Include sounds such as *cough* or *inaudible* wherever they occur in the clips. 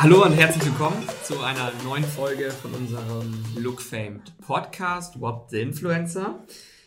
Hallo und herzlich willkommen zu einer neuen Folge von unserem Look Famed Podcast What the Influencer.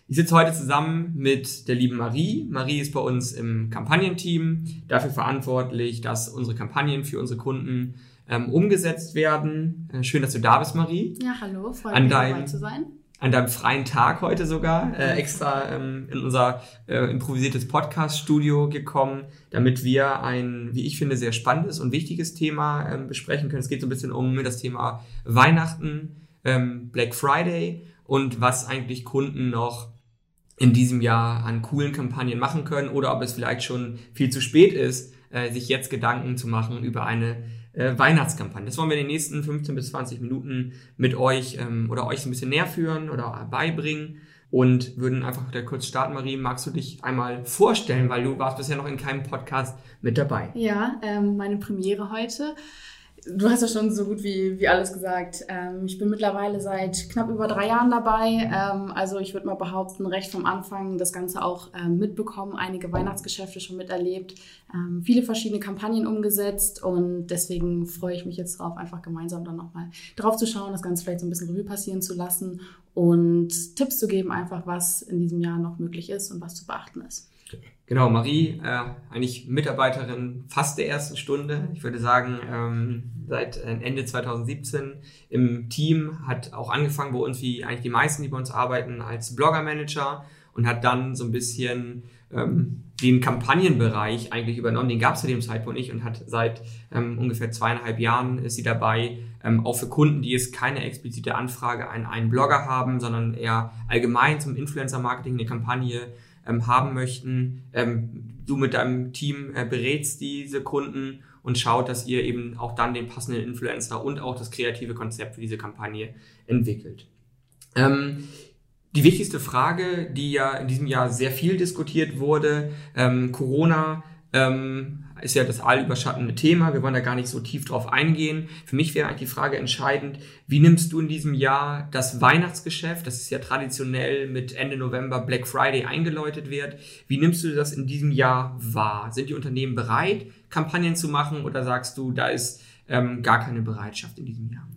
Ich sitze heute zusammen mit der lieben Marie. Marie ist bei uns im Kampagnenteam, dafür verantwortlich, dass unsere Kampagnen für unsere Kunden ähm, umgesetzt werden. Äh, schön, dass du da bist, Marie. Ja, hallo, freut mich dabei zu sein an deinem freien Tag heute sogar äh, extra ähm, in unser äh, improvisiertes Podcast-Studio gekommen, damit wir ein, wie ich finde, sehr spannendes und wichtiges Thema ähm, besprechen können. Es geht so ein bisschen um das Thema Weihnachten, ähm, Black Friday und was eigentlich Kunden noch in diesem Jahr an coolen Kampagnen machen können oder ob es vielleicht schon viel zu spät ist, äh, sich jetzt Gedanken zu machen über eine äh, Weihnachtskampagne. Das wollen wir in den nächsten 15 bis 20 Minuten mit euch ähm, oder euch ein bisschen näher führen oder beibringen und würden einfach da kurz starten. Marie, magst du dich einmal vorstellen, weil du warst bisher noch in keinem Podcast mit dabei. Ja, ähm, meine Premiere heute. Du hast ja schon so gut wie, wie alles gesagt. Ähm, ich bin mittlerweile seit knapp über drei Jahren dabei. Ähm, also ich würde mal behaupten, recht vom Anfang das Ganze auch ähm, mitbekommen, einige Weihnachtsgeschäfte schon miterlebt, ähm, viele verschiedene Kampagnen umgesetzt und deswegen freue ich mich jetzt darauf, einfach gemeinsam dann nochmal drauf zu schauen, das Ganze vielleicht so ein bisschen Revue passieren zu lassen und Tipps zu geben, einfach was in diesem Jahr noch möglich ist und was zu beachten ist. Genau, Marie, äh, eigentlich Mitarbeiterin fast der ersten Stunde. Ich würde sagen, ähm, seit äh, Ende 2017 im Team, hat auch angefangen bei uns, wie eigentlich die meisten, die bei uns arbeiten, als Blogger-Manager und hat dann so ein bisschen ähm, den Kampagnenbereich eigentlich übernommen. Den gab es zu dem Zeitpunkt nicht und hat seit ähm, ungefähr zweieinhalb Jahren ist sie dabei, ähm, auch für Kunden, die jetzt keine explizite Anfrage an einen Blogger haben, sondern eher allgemein zum Influencer-Marketing eine Kampagne ähm, haben möchten. Ähm, du mit deinem Team äh, berätst diese Kunden und schaut, dass ihr eben auch dann den passenden Influencer und auch das kreative Konzept für diese Kampagne entwickelt. Ähm, die wichtigste Frage, die ja in diesem Jahr sehr viel diskutiert wurde, ähm, Corona ähm, ist ja das allüberschattende Thema. Wir wollen da gar nicht so tief drauf eingehen. Für mich wäre eigentlich die Frage entscheidend, wie nimmst du in diesem Jahr das Weihnachtsgeschäft, das ist ja traditionell mit Ende November Black Friday eingeläutet wird, wie nimmst du das in diesem Jahr wahr? Sind die Unternehmen bereit, Kampagnen zu machen oder sagst du, da ist ähm, gar keine Bereitschaft in diesem Jahr?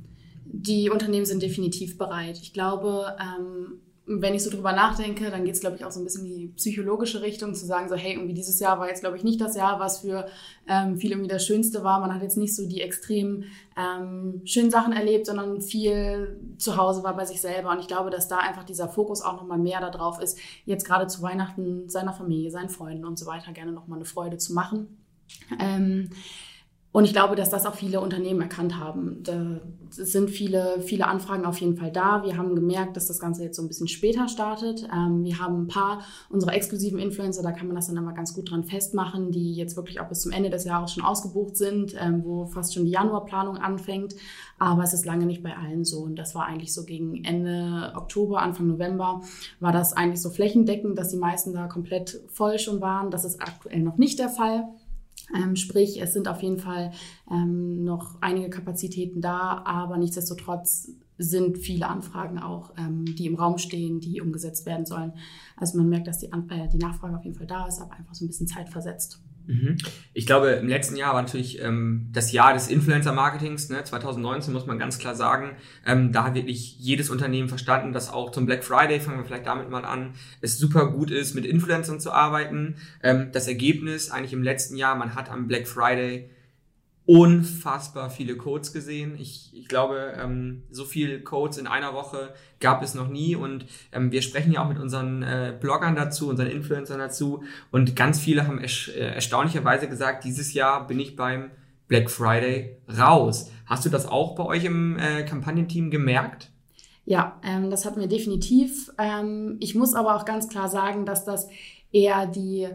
Die Unternehmen sind definitiv bereit. Ich glaube, ähm wenn ich so drüber nachdenke, dann geht es, glaube ich, auch so ein bisschen in die psychologische Richtung, zu sagen, so, hey, irgendwie dieses Jahr war jetzt, glaube ich, nicht das Jahr, was für ähm, viele irgendwie das Schönste war. Man hat jetzt nicht so die extrem ähm, schönen Sachen erlebt, sondern viel zu Hause war bei sich selber. Und ich glaube, dass da einfach dieser Fokus auch nochmal mehr darauf ist, jetzt gerade zu Weihnachten seiner Familie, seinen Freunden und so weiter gerne nochmal eine Freude zu machen. Ähm, und ich glaube, dass das auch viele Unternehmen erkannt haben. Da sind viele, viele Anfragen auf jeden Fall da. Wir haben gemerkt, dass das Ganze jetzt so ein bisschen später startet. Ähm, wir haben ein paar unserer exklusiven Influencer, da kann man das dann immer ganz gut dran festmachen, die jetzt wirklich auch bis zum Ende des Jahres schon ausgebucht sind, ähm, wo fast schon die Januarplanung anfängt. Aber es ist lange nicht bei allen so. Und das war eigentlich so gegen Ende Oktober, Anfang November, war das eigentlich so flächendeckend, dass die meisten da komplett voll schon waren. Das ist aktuell noch nicht der Fall. Ähm, sprich, es sind auf jeden Fall ähm, noch einige Kapazitäten da, aber nichtsdestotrotz sind viele Anfragen auch, ähm, die im Raum stehen, die umgesetzt werden sollen. Also man merkt, dass die, An äh, die Nachfrage auf jeden Fall da ist, aber einfach so ein bisschen Zeit versetzt. Mhm. Ich glaube, im letzten Jahr war natürlich ähm, das Jahr des Influencer-Marketings, ne? 2019 muss man ganz klar sagen. Ähm, da hat wirklich jedes Unternehmen verstanden, dass auch zum Black Friday, fangen wir vielleicht damit mal an, es super gut ist, mit Influencern zu arbeiten. Ähm, das Ergebnis eigentlich im letzten Jahr, man hat am Black Friday unfassbar viele Codes gesehen. Ich, ich glaube, ähm, so viele Codes in einer Woche gab es noch nie. Und ähm, wir sprechen ja auch mit unseren äh, Bloggern dazu, unseren Influencern dazu. Und ganz viele haben ersch äh, erstaunlicherweise gesagt, dieses Jahr bin ich beim Black Friday raus. Hast du das auch bei euch im äh, Kampagnenteam gemerkt? Ja, ähm, das hatten wir definitiv. Ähm, ich muss aber auch ganz klar sagen, dass das eher die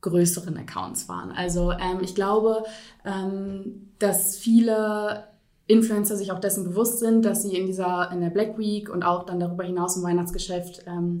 größeren Accounts waren. Also ähm, ich glaube, ähm, dass viele Influencer sich auch dessen bewusst sind, dass sie in dieser in der Black Week und auch dann darüber hinaus im Weihnachtsgeschäft ähm,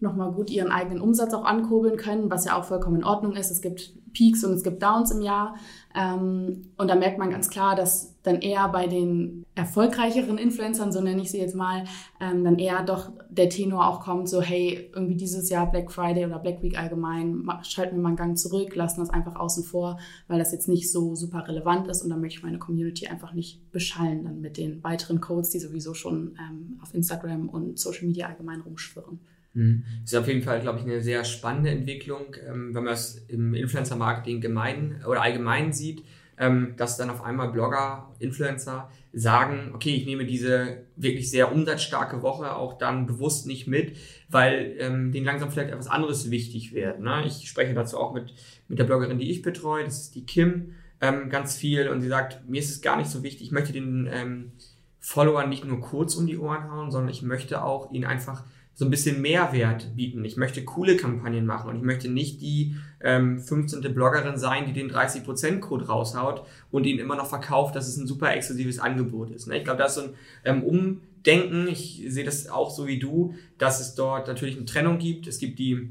nochmal gut ihren eigenen Umsatz auch ankurbeln können, was ja auch vollkommen in Ordnung ist. Es gibt Peaks und es gibt Downs im Jahr. Ähm, und da merkt man ganz klar, dass dann eher bei den erfolgreicheren Influencern, so nenne ich sie jetzt mal, ähm, dann eher doch der Tenor auch kommt, so hey, irgendwie dieses Jahr Black Friday oder Black Week allgemein, schalten wir mal einen Gang zurück, lassen das einfach außen vor, weil das jetzt nicht so super relevant ist und dann möchte ich meine Community einfach nicht beschallen dann mit den weiteren Codes, die sowieso schon ähm, auf Instagram und Social Media allgemein rumschwirren. Mhm. Das ist auf jeden Fall, glaube ich, eine sehr spannende Entwicklung, ähm, wenn man es im Influencer-Marketing gemein oder allgemein sieht ähm, dass dann auf einmal Blogger, Influencer sagen, okay, ich nehme diese wirklich sehr umsatzstarke Woche auch dann bewusst nicht mit, weil ähm, denen langsam vielleicht etwas anderes wichtig wird. Ne? Ich spreche dazu auch mit, mit der Bloggerin, die ich betreue, das ist die Kim, ähm, ganz viel und sie sagt, mir ist es gar nicht so wichtig, ich möchte den ähm, Followern nicht nur kurz um die Ohren hauen, sondern ich möchte auch ihnen einfach so ein bisschen Mehrwert bieten. Ich möchte coole Kampagnen machen und ich möchte nicht die ähm, 15. Bloggerin sein, die den 30%-Code raushaut und ihn immer noch verkauft, dass es ein super exklusives Angebot ist. Ne? Ich glaube, da ist so ein ähm, Umdenken. Ich sehe das auch so wie du, dass es dort natürlich eine Trennung gibt. Es gibt die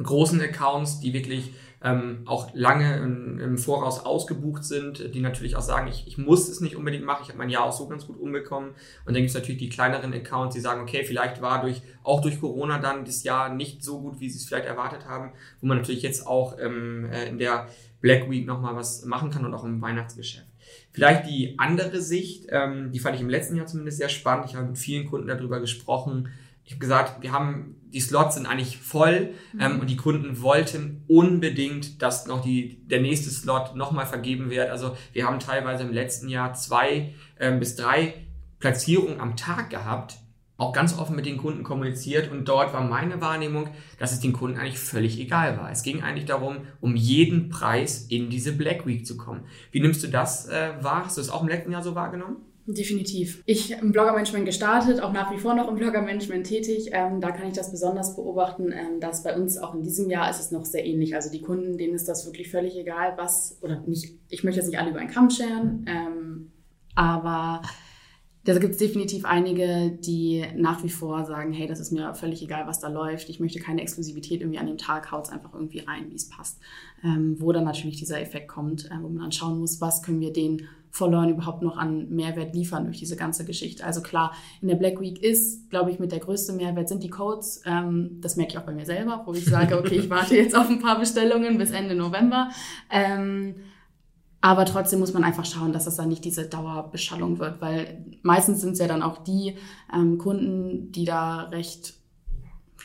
großen Accounts, die wirklich ähm, auch lange im, im, Voraus ausgebucht sind, die natürlich auch sagen, ich, ich muss es nicht unbedingt machen, ich habe mein Jahr auch so ganz gut umbekommen. Und dann gibt es natürlich die kleineren Accounts, die sagen, okay, vielleicht war durch auch durch Corona dann das Jahr nicht so gut, wie sie es vielleicht erwartet haben, wo man natürlich jetzt auch ähm, äh, in der Black Week nochmal was machen kann und auch im Weihnachtsgeschäft. Vielleicht die andere Sicht, ähm, die fand ich im letzten Jahr zumindest sehr spannend. Ich habe mit vielen Kunden darüber gesprochen, ich habe gesagt, wir haben, die Slots sind eigentlich voll mhm. ähm, und die Kunden wollten unbedingt, dass noch die, der nächste Slot nochmal vergeben wird. Also wir haben teilweise im letzten Jahr zwei ähm, bis drei Platzierungen am Tag gehabt, auch ganz offen mit den Kunden kommuniziert und dort war meine Wahrnehmung, dass es den Kunden eigentlich völlig egal war. Es ging eigentlich darum, um jeden Preis in diese Black Week zu kommen. Wie nimmst du das äh, wahr? Hast du das auch im letzten Jahr so wahrgenommen? Definitiv. Ich im Blogger-Management gestartet, auch nach wie vor noch im Blogger-Management tätig. Ähm, da kann ich das besonders beobachten, ähm, dass bei uns auch in diesem Jahr ist es noch sehr ähnlich. Also die Kunden, denen ist das wirklich völlig egal, was, oder nicht, ich möchte jetzt nicht alle über einen Kamm scheren, ähm, aber da gibt es definitiv einige, die nach wie vor sagen, hey, das ist mir völlig egal, was da läuft. Ich möchte keine Exklusivität irgendwie an dem Tag, haut es einfach irgendwie rein, wie es passt. Ähm, wo dann natürlich dieser Effekt kommt, äh, wo man dann schauen muss, was können wir denen Followern überhaupt noch an Mehrwert liefern durch diese ganze Geschichte. Also klar, in der Black Week ist, glaube ich, mit der größte Mehrwert sind die Codes. Ähm, das merke ich auch bei mir selber, wo ich sage, okay, ich warte jetzt auf ein paar Bestellungen bis Ende November. Ähm, aber trotzdem muss man einfach schauen, dass es dann nicht diese Dauerbeschallung wird, weil meistens sind es ja dann auch die ähm, Kunden, die da recht,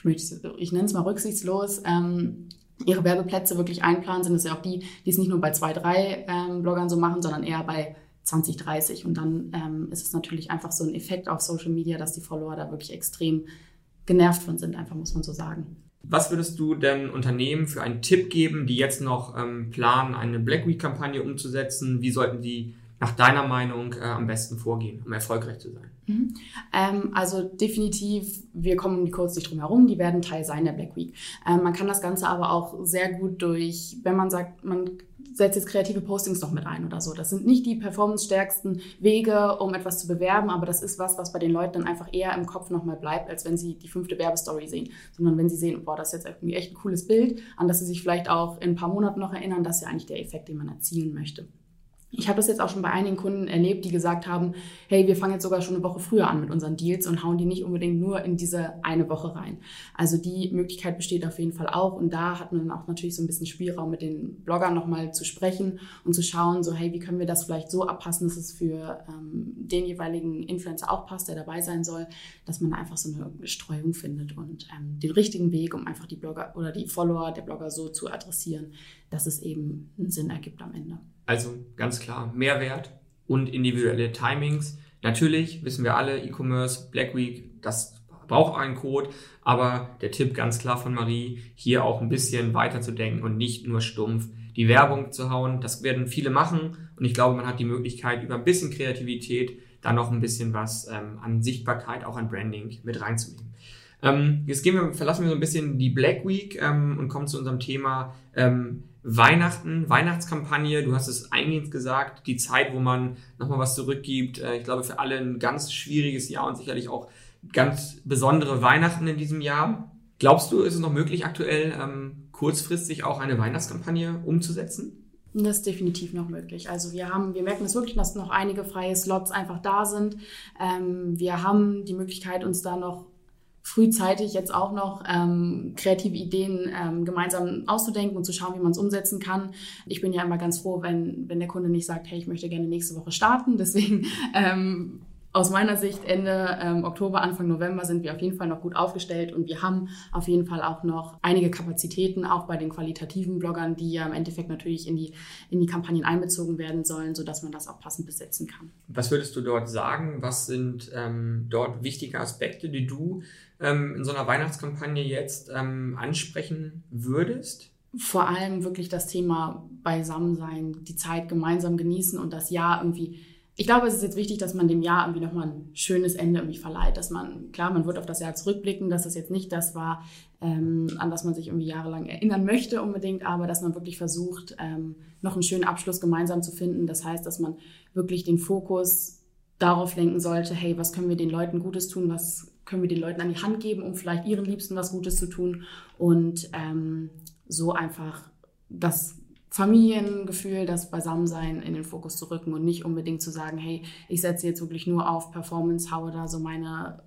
ich, nenne es mal rücksichtslos, ähm, ihre Werbeplätze wirklich einplanen, sind es ja auch die, die es nicht nur bei zwei, drei ähm, Bloggern so machen, sondern eher bei 20, 30. Und dann ähm, ist es natürlich einfach so ein Effekt auf Social Media, dass die Follower da wirklich extrem genervt von sind, einfach muss man so sagen. Was würdest du denn Unternehmen für einen Tipp geben, die jetzt noch ähm, planen, eine Black Week-Kampagne umzusetzen? Wie sollten die nach deiner Meinung äh, am besten vorgehen, um erfolgreich zu sein? Mhm. Ähm, also definitiv, wir kommen um die Codes nicht drum herum, die werden Teil sein der Black Week. Ähm, man kann das Ganze aber auch sehr gut durch, wenn man sagt, man setzt jetzt kreative Postings noch mit ein oder so. Das sind nicht die performance-stärksten Wege, um etwas zu bewerben, aber das ist was, was bei den Leuten dann einfach eher im Kopf nochmal bleibt, als wenn sie die fünfte Werbestory sehen. Sondern wenn sie sehen, boah, das ist jetzt irgendwie echt ein cooles Bild, an das sie sich vielleicht auch in ein paar Monaten noch erinnern, das ist ja eigentlich der Effekt, den man erzielen möchte. Ich habe das jetzt auch schon bei einigen Kunden erlebt, die gesagt haben, hey, wir fangen jetzt sogar schon eine Woche früher an mit unseren Deals und hauen die nicht unbedingt nur in diese eine Woche rein. Also die Möglichkeit besteht auf jeden Fall auch und da hat man dann auch natürlich so ein bisschen Spielraum mit den Bloggern nochmal zu sprechen und zu schauen, so hey, wie können wir das vielleicht so abpassen, dass es für ähm, den jeweiligen Influencer auch passt, der dabei sein soll, dass man einfach so eine Streuung findet und ähm, den richtigen Weg, um einfach die Blogger oder die Follower der Blogger so zu adressieren, dass es eben einen Sinn ergibt am Ende. Also ganz klar Mehrwert und individuelle Timings. Natürlich wissen wir alle, E-Commerce, Black Week, das braucht einen Code, aber der Tipp ganz klar von Marie, hier auch ein bisschen weiter zu denken und nicht nur stumpf die Werbung zu hauen. Das werden viele machen und ich glaube, man hat die Möglichkeit, über ein bisschen Kreativität da noch ein bisschen was ähm, an Sichtbarkeit, auch an Branding mit reinzunehmen. Ähm, jetzt gehen wir, verlassen wir so ein bisschen die Black Week ähm, und kommen zu unserem Thema ähm, Weihnachten, Weihnachtskampagne. Du hast es eingehend gesagt, die Zeit, wo man nochmal was zurückgibt. Äh, ich glaube, für alle ein ganz schwieriges Jahr und sicherlich auch ganz besondere Weihnachten in diesem Jahr. Glaubst du, ist es noch möglich, aktuell ähm, kurzfristig auch eine Weihnachtskampagne umzusetzen? Das ist definitiv noch möglich. Also wir haben, wir merken es wirklich, dass noch einige freie Slots einfach da sind. Ähm, wir haben die Möglichkeit, uns da noch frühzeitig jetzt auch noch ähm, kreative Ideen ähm, gemeinsam auszudenken und zu schauen, wie man es umsetzen kann. Ich bin ja immer ganz froh, wenn, wenn der Kunde nicht sagt, hey, ich möchte gerne nächste Woche starten. Deswegen ähm, aus meiner Sicht Ende ähm, Oktober, Anfang November sind wir auf jeden Fall noch gut aufgestellt und wir haben auf jeden Fall auch noch einige Kapazitäten, auch bei den qualitativen Bloggern, die ja im Endeffekt natürlich in die, in die Kampagnen einbezogen werden sollen, sodass man das auch passend besetzen kann. Was würdest du dort sagen? Was sind ähm, dort wichtige Aspekte, die du ähm, in so einer Weihnachtskampagne jetzt ähm, ansprechen würdest? Vor allem wirklich das Thema Beisammensein, die Zeit gemeinsam genießen und das Jahr irgendwie ich glaube, es ist jetzt wichtig, dass man dem Jahr irgendwie nochmal ein schönes Ende irgendwie verleiht, dass man, klar, man wird auf das Jahr zurückblicken, dass das jetzt nicht das war, ähm, an das man sich irgendwie jahrelang erinnern möchte unbedingt, aber dass man wirklich versucht, ähm, noch einen schönen Abschluss gemeinsam zu finden. Das heißt, dass man wirklich den Fokus darauf lenken sollte, hey, was können wir den Leuten Gutes tun, was können wir den Leuten an die Hand geben, um vielleicht ihren Liebsten was Gutes zu tun. Und ähm, so einfach das Familiengefühl, das Beisammensein in den Fokus zu rücken und nicht unbedingt zu sagen, hey, ich setze jetzt wirklich nur auf Performance, haue da so meine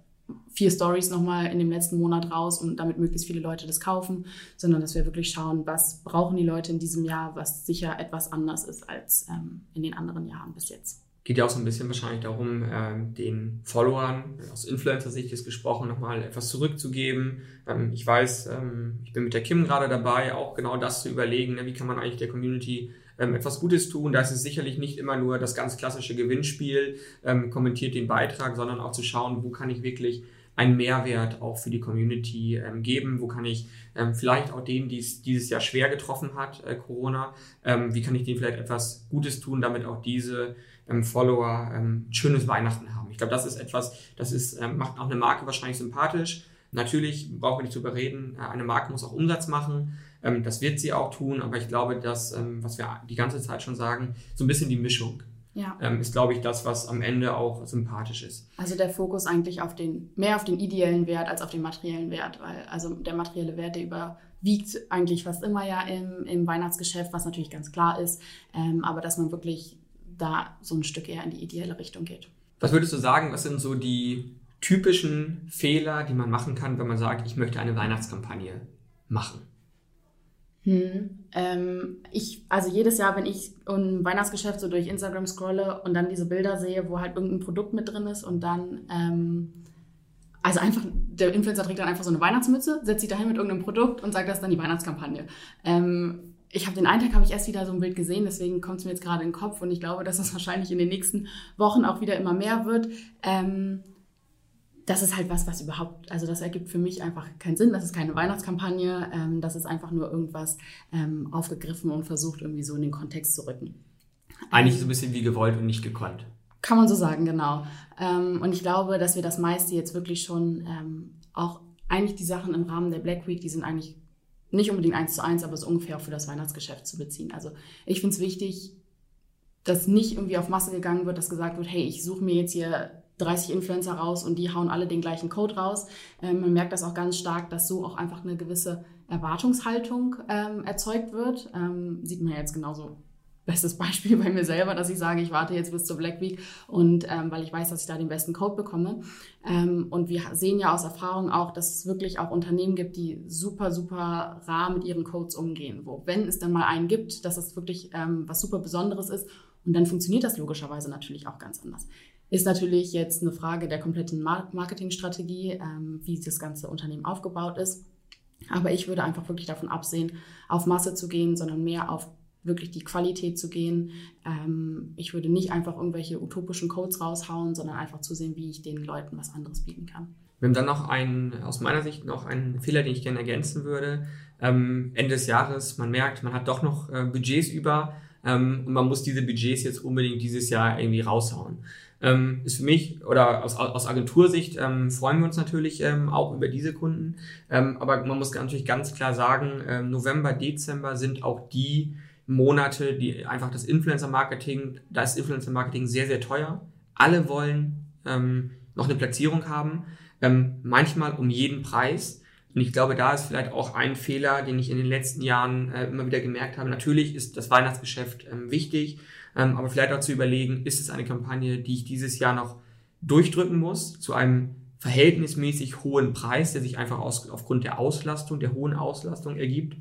vier Stories nochmal in dem letzten Monat raus und damit möglichst viele Leute das kaufen, sondern dass wir wirklich schauen, was brauchen die Leute in diesem Jahr, was sicher etwas anders ist als ähm, in den anderen Jahren bis jetzt geht ja auch so ein bisschen wahrscheinlich darum, ähm, den Followern, aus Influencer-Sicht ist gesprochen, nochmal etwas zurückzugeben. Ähm, ich weiß, ähm, ich bin mit der Kim gerade dabei, auch genau das zu überlegen, ne, wie kann man eigentlich der Community ähm, etwas Gutes tun. Da ist es sicherlich nicht immer nur das ganz klassische Gewinnspiel, ähm, kommentiert den Beitrag, sondern auch zu schauen, wo kann ich wirklich einen Mehrwert auch für die Community ähm, geben? Wo kann ich ähm, vielleicht auch denen, die es dieses Jahr schwer getroffen hat, äh, Corona, ähm, wie kann ich denen vielleicht etwas Gutes tun, damit auch diese ähm, Follower ähm, schönes Weihnachten haben? Ich glaube, das ist etwas, das ist, ähm, macht auch eine Marke wahrscheinlich sympathisch. Natürlich brauchen wir nicht zu überreden, äh, eine Marke muss auch Umsatz machen. Ähm, das wird sie auch tun, aber ich glaube, dass, ähm, was wir die ganze Zeit schon sagen, so ein bisschen die Mischung ja. ähm, ist, glaube ich, das, was am Ende auch sympathisch ist. Also der Fokus eigentlich auf den, mehr auf den ideellen Wert als auf den materiellen Wert, weil also der materielle Wert, der überwiegt eigentlich fast immer ja im, im Weihnachtsgeschäft, was natürlich ganz klar ist, ähm, aber dass man wirklich da so ein Stück eher in die ideelle Richtung geht. Was würdest du sagen, was sind so die typischen Fehler, die man machen kann, wenn man sagt, ich möchte eine Weihnachtskampagne machen? Hm. Ähm, ich, also jedes Jahr, wenn ich im Weihnachtsgeschäft so durch Instagram scrolle und dann diese Bilder sehe, wo halt irgendein Produkt mit drin ist und dann, ähm, also einfach, der Influencer trägt dann einfach so eine Weihnachtsmütze, setzt sich dahin mit irgendeinem Produkt und sagt, das ist dann die Weihnachtskampagne. Ähm, ich habe den einen Tag habe ich erst wieder so ein Bild gesehen, deswegen kommt es mir jetzt gerade in den Kopf und ich glaube, dass das wahrscheinlich in den nächsten Wochen auch wieder immer mehr wird. Ähm, das ist halt was, was überhaupt, also das ergibt für mich einfach keinen Sinn. Das ist keine Weihnachtskampagne. Ähm, das ist einfach nur irgendwas ähm, aufgegriffen und versucht irgendwie so in den Kontext zu rücken. Eigentlich so ein bisschen wie gewollt und nicht gekonnt. Kann man so sagen, genau. Ähm, und ich glaube, dass wir das meiste jetzt wirklich schon ähm, auch eigentlich die Sachen im Rahmen der Black Week, die sind eigentlich nicht unbedingt eins zu eins, aber so ungefähr auch für das Weihnachtsgeschäft zu beziehen. Also ich finde es wichtig, dass nicht irgendwie auf Masse gegangen wird, dass gesagt wird, hey, ich suche mir jetzt hier 30 Influencer raus und die hauen alle den gleichen Code raus. Ähm, man merkt das auch ganz stark, dass so auch einfach eine gewisse Erwartungshaltung ähm, erzeugt wird. Ähm, sieht man ja jetzt genauso. Bestes Beispiel bei mir selber, dass ich sage, ich warte jetzt bis zur Black Week und ähm, weil ich weiß, dass ich da den besten Code bekomme. Ähm, und wir sehen ja aus Erfahrung auch, dass es wirklich auch Unternehmen gibt, die super, super rar mit ihren Codes umgehen. Wo, wenn es dann mal einen gibt, dass es wirklich ähm, was super Besonderes ist, und dann funktioniert das logischerweise natürlich auch ganz anders. Ist natürlich jetzt eine Frage der kompletten Marketingstrategie, ähm, wie das ganze Unternehmen aufgebaut ist. Aber ich würde einfach wirklich davon absehen, auf Masse zu gehen, sondern mehr auf wirklich die Qualität zu gehen. Ähm, ich würde nicht einfach irgendwelche utopischen Codes raushauen, sondern einfach zu sehen, wie ich den Leuten was anderes bieten kann. Wir haben dann noch einen, aus meiner Sicht noch einen Fehler, den ich gerne ergänzen würde. Ähm, Ende des Jahres, man merkt, man hat doch noch äh, Budgets über ähm, und man muss diese Budgets jetzt unbedingt dieses Jahr irgendwie raushauen ähm, ist für mich oder aus, aus Agentursicht ähm, freuen wir uns natürlich ähm, auch über diese Kunden. Ähm, aber man muss natürlich ganz klar sagen, ähm, November, Dezember sind auch die Monate, die einfach das Influencer-Marketing, da ist Influencer-Marketing sehr, sehr teuer. Alle wollen ähm, noch eine Platzierung haben, ähm, manchmal um jeden Preis. Und ich glaube, da ist vielleicht auch ein Fehler, den ich in den letzten Jahren äh, immer wieder gemerkt habe. Natürlich ist das Weihnachtsgeschäft ähm, wichtig, ähm, aber vielleicht auch zu überlegen, ist es eine Kampagne, die ich dieses Jahr noch durchdrücken muss, zu einem verhältnismäßig hohen Preis, der sich einfach aus, aufgrund der Auslastung, der hohen Auslastung ergibt.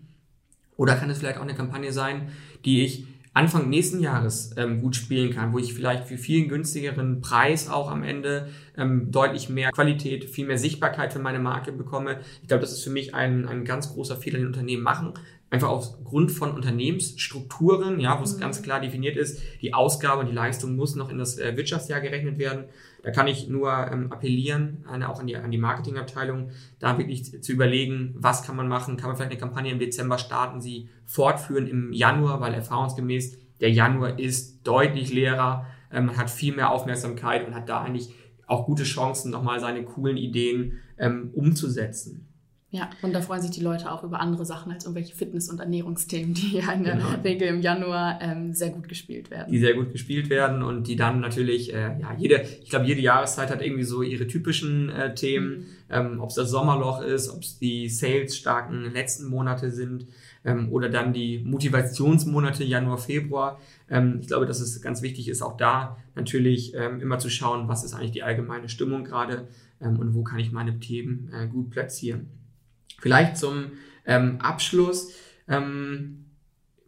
Oder kann es vielleicht auch eine Kampagne sein, die ich Anfang nächsten Jahres ähm, gut spielen kann, wo ich vielleicht für viel günstigeren Preis auch am Ende ähm, deutlich mehr Qualität, viel mehr Sichtbarkeit für meine Marke bekomme. Ich glaube, das ist für mich ein, ein ganz großer Fehler, den Unternehmen machen. Einfach aufgrund von Unternehmensstrukturen, ja, wo es mhm. ganz klar definiert ist, die Ausgabe und die Leistung muss noch in das äh, Wirtschaftsjahr gerechnet werden. Da kann ich nur ähm, appellieren, äh, auch an die, an die Marketingabteilung, da wirklich zu überlegen, was kann man machen. Kann man vielleicht eine Kampagne im Dezember starten, sie fortführen im Januar, weil erfahrungsgemäß der Januar ist deutlich leerer, äh, man hat viel mehr Aufmerksamkeit und hat da eigentlich auch gute Chancen, nochmal seine coolen Ideen ähm, umzusetzen. Ja, und da freuen sich die Leute auch über andere Sachen als irgendwelche Fitness- und Ernährungsthemen, die ja in der genau. Regel im Januar ähm, sehr gut gespielt werden. Die sehr gut gespielt werden und die dann natürlich, äh, ja, jede, ich glaube, jede Jahreszeit hat irgendwie so ihre typischen äh, Themen, mhm. ähm, ob es das Sommerloch ist, ob es die sales-starken letzten Monate sind ähm, oder dann die Motivationsmonate Januar, Februar. Ähm, ich glaube, dass es ganz wichtig ist, auch da natürlich ähm, immer zu schauen, was ist eigentlich die allgemeine Stimmung gerade ähm, und wo kann ich meine Themen äh, gut platzieren. Vielleicht zum ähm, Abschluss. Ähm,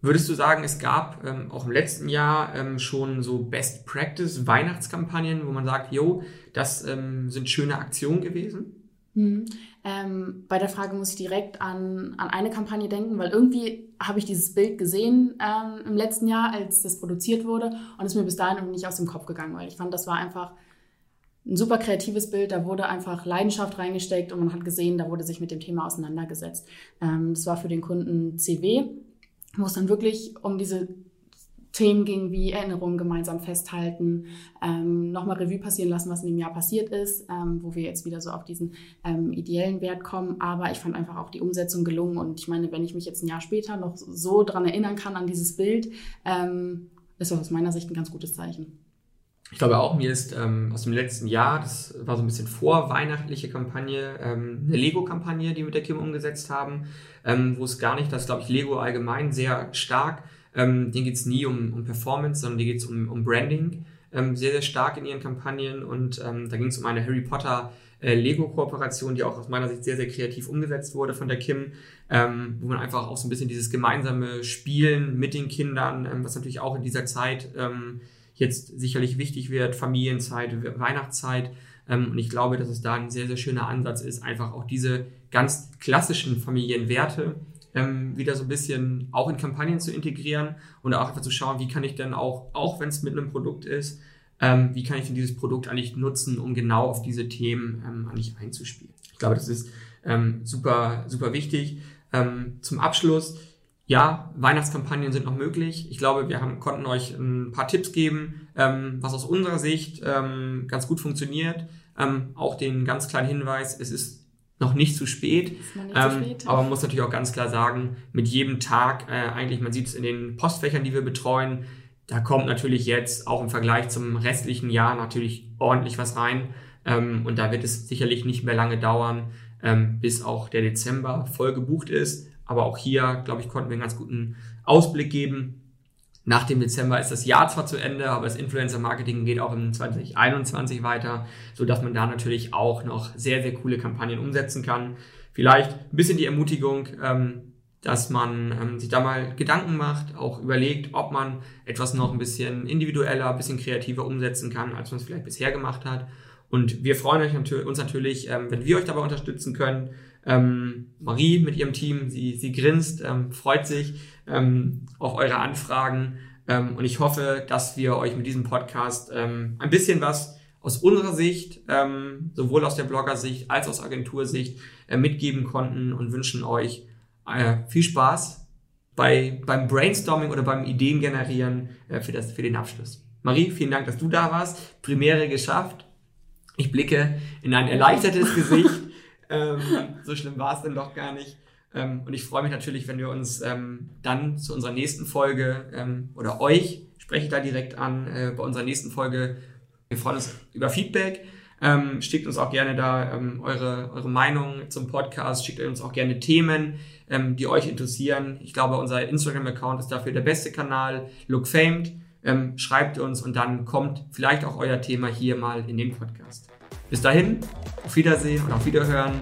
würdest du sagen, es gab ähm, auch im letzten Jahr ähm, schon so Best Practice Weihnachtskampagnen, wo man sagt, jo, das ähm, sind schöne Aktionen gewesen? Hm. Ähm, bei der Frage muss ich direkt an, an eine Kampagne denken, weil irgendwie habe ich dieses Bild gesehen ähm, im letzten Jahr, als das produziert wurde und ist mir bis dahin irgendwie nicht aus dem Kopf gegangen, weil ich fand, das war einfach ein super kreatives Bild, da wurde einfach Leidenschaft reingesteckt und man hat gesehen, da wurde sich mit dem Thema auseinandergesetzt. Ähm, das war für den Kunden CW, wo es dann wirklich um diese Themen ging wie Erinnerungen gemeinsam festhalten, ähm, nochmal Revue passieren lassen, was in dem Jahr passiert ist, ähm, wo wir jetzt wieder so auf diesen ähm, ideellen Wert kommen. Aber ich fand einfach auch die Umsetzung gelungen. Und ich meine, wenn ich mich jetzt ein Jahr später noch so dran erinnern kann an dieses Bild, ähm, ist das aus meiner Sicht ein ganz gutes Zeichen. Ich glaube auch, mir ist ähm, aus dem letzten Jahr, das war so ein bisschen vorweihnachtliche Kampagne, ähm, eine Lego-Kampagne, die wir mit der Kim umgesetzt haben, ähm, wo es gar nicht, das glaube ich Lego allgemein sehr stark, ähm, denen geht es nie um, um Performance, sondern denen geht es um, um Branding, ähm, sehr, sehr stark in ihren Kampagnen und ähm, da ging es um eine Harry Potter äh, Lego-Kooperation, die auch aus meiner Sicht sehr, sehr kreativ umgesetzt wurde von der Kim, ähm, wo man einfach auch so ein bisschen dieses gemeinsame Spielen mit den Kindern, ähm, was natürlich auch in dieser Zeit ähm, jetzt sicherlich wichtig wird, Familienzeit, Weihnachtszeit. Ähm, und ich glaube, dass es da ein sehr, sehr schöner Ansatz ist, einfach auch diese ganz klassischen Familienwerte ähm, wieder so ein bisschen auch in Kampagnen zu integrieren und auch einfach zu schauen, wie kann ich denn auch, auch wenn es mit einem Produkt ist, ähm, wie kann ich denn dieses Produkt eigentlich nutzen, um genau auf diese Themen eigentlich einzuspielen. Ich glaube, das ist super, super wichtig. Zum Abschluss, ja, Weihnachtskampagnen sind noch möglich. Ich glaube, wir haben, konnten euch ein paar Tipps geben, ähm, was aus unserer Sicht ähm, ganz gut funktioniert. Ähm, auch den ganz kleinen Hinweis, es ist noch nicht zu spät. Nicht zu ähm, spät. aber man muss natürlich auch ganz klar sagen, mit jedem Tag, äh, eigentlich, man sieht es in den Postfächern, die wir betreuen, da kommt natürlich jetzt auch im Vergleich zum restlichen Jahr natürlich ordentlich was rein. Ähm, und da wird es sicherlich nicht mehr lange dauern, ähm, bis auch der Dezember voll gebucht ist. Aber auch hier, glaube ich, konnten wir einen ganz guten Ausblick geben. Nach dem Dezember ist das Jahr zwar zu Ende, aber das Influencer-Marketing geht auch im 2021 weiter, so dass man da natürlich auch noch sehr, sehr coole Kampagnen umsetzen kann. Vielleicht ein bisschen die Ermutigung, ähm, dass man ähm, sich da mal Gedanken macht, auch überlegt, ob man etwas noch ein bisschen individueller, ein bisschen kreativer umsetzen kann, als man es vielleicht bisher gemacht hat. Und wir freuen uns natürlich, ähm, wenn wir euch dabei unterstützen können. Ähm, Marie mit ihrem Team, sie, sie grinst, ähm, freut sich auf eure Anfragen und ich hoffe, dass wir euch mit diesem Podcast ein bisschen was aus unserer Sicht, ähm, sowohl aus der Blogger-Sicht als aus Agentursicht, äh, mitgeben konnten und wünschen euch äh, viel Spaß bei, beim Brainstorming oder beim Ideengenerieren äh, für, das, für den Abschluss. Marie, vielen Dank, dass du da warst. Premiere geschafft. Ich blicke in ein erleichtertes *laughs* Gesicht. Ähm, *laughs* so schlimm war es denn doch gar nicht. Ähm, und ich freue mich natürlich, wenn wir uns ähm, dann zu unserer nächsten Folge ähm, oder euch spreche ich da direkt an äh, bei unserer nächsten Folge. Wir freuen uns über Feedback. Ähm, schickt uns auch gerne da ähm, eure, eure Meinung zum Podcast, schickt uns auch gerne Themen, die euch interessieren. Ich glaube, unser Instagram-Account ist dafür der beste Kanal, LookFamed. Ähm, schreibt uns und dann kommt vielleicht auch euer Thema hier mal in den Podcast. Bis dahin, auf Wiedersehen und auf Wiederhören.